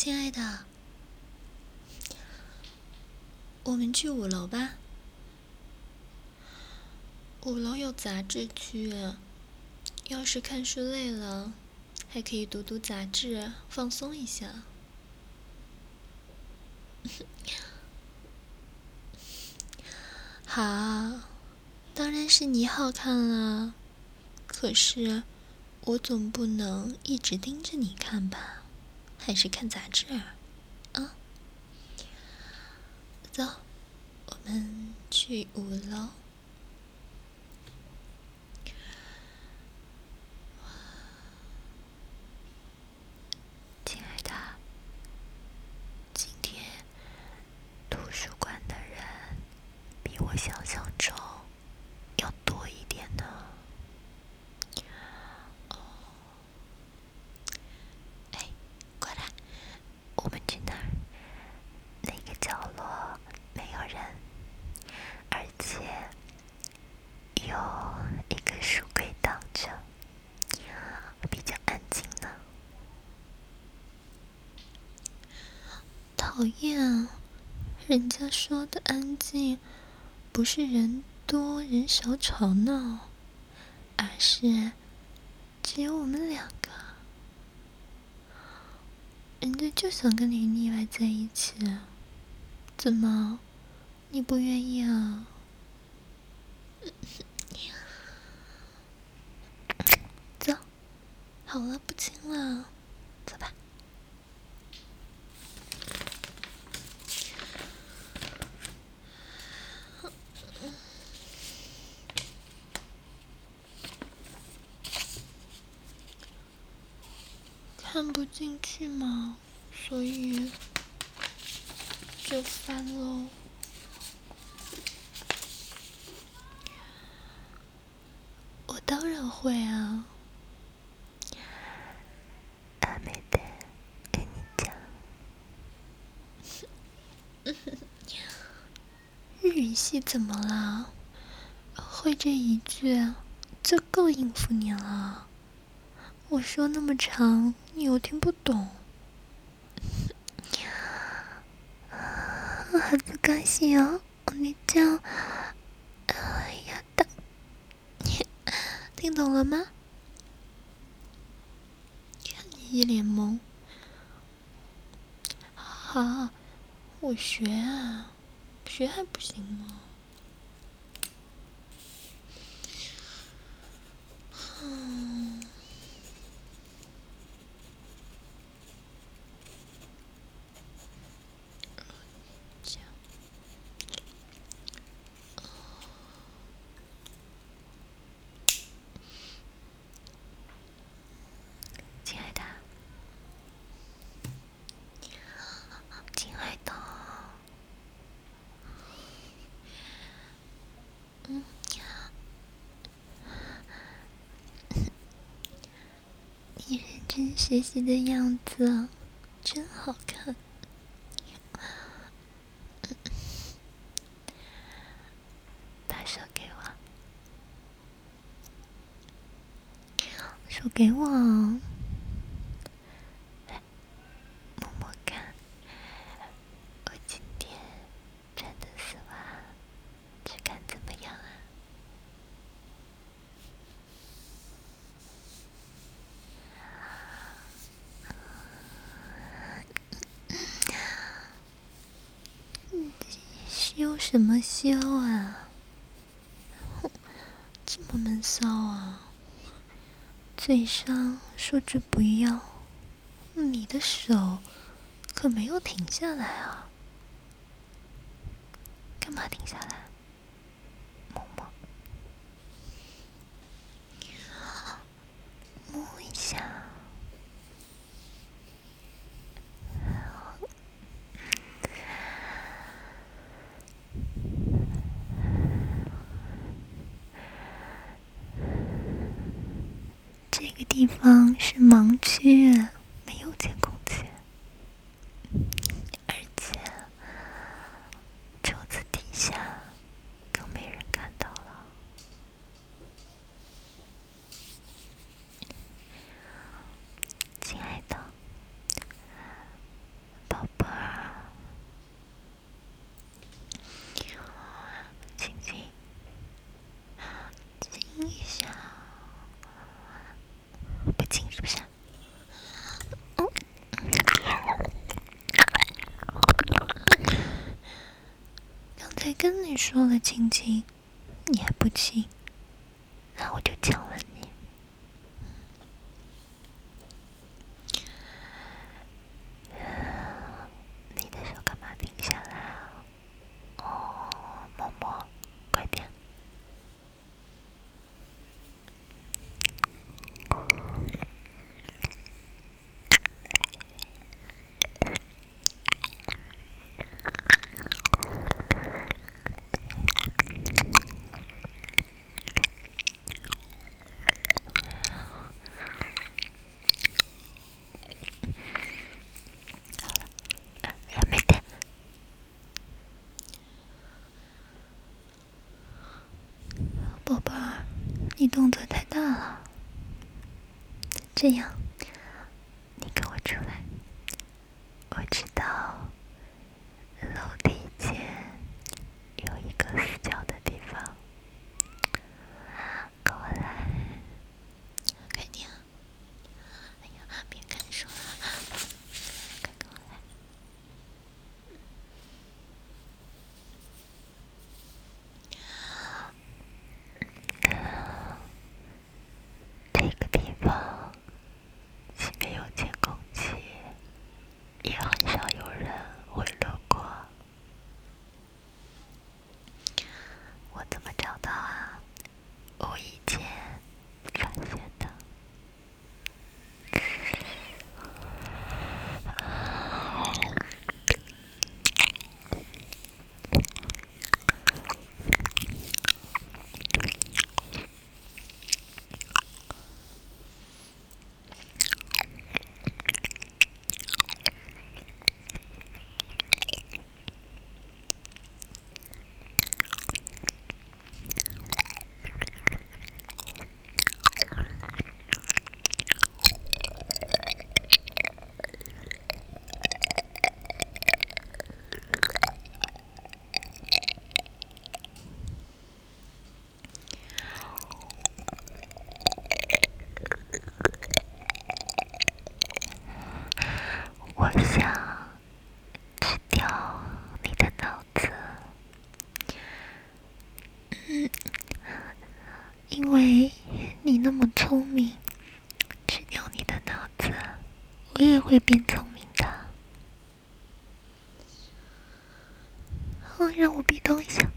亲爱的，我们去五楼吧。五楼有杂志区，要是看书累了，还可以读读杂志，放松一下。好，当然是你好看了。可是，我总不能一直盯着你看吧？还是看杂志啊？走我们去五楼。亲爱的今天图书馆的人比我想象中人家说的安静，不是人多人少吵闹，而是只有我们两个。人家就想跟你腻歪在一起，怎么，你不愿意啊？走，好了，不亲了，看不进去嘛，所以就翻喽。我当然会啊。阿美的，跟你讲，日语系怎么了？会这一句就够应付你了。我说那么长，你又听不懂，我很不高兴哦。你讲，哎呀的，听懂了吗？看你一脸懵。好，我学啊，学还不行吗？真学习的样子真好看，把手给我，手给我。羞什么羞啊！这么闷骚啊！嘴上说着不要，你的手可没有停下来啊！干嘛停下来？这地方是盲区，说了亲亲你还不亲。这样。嗯 因为你那么聪明，去掉你的脑子，我也会变聪明的。哦，让我壁咚一下。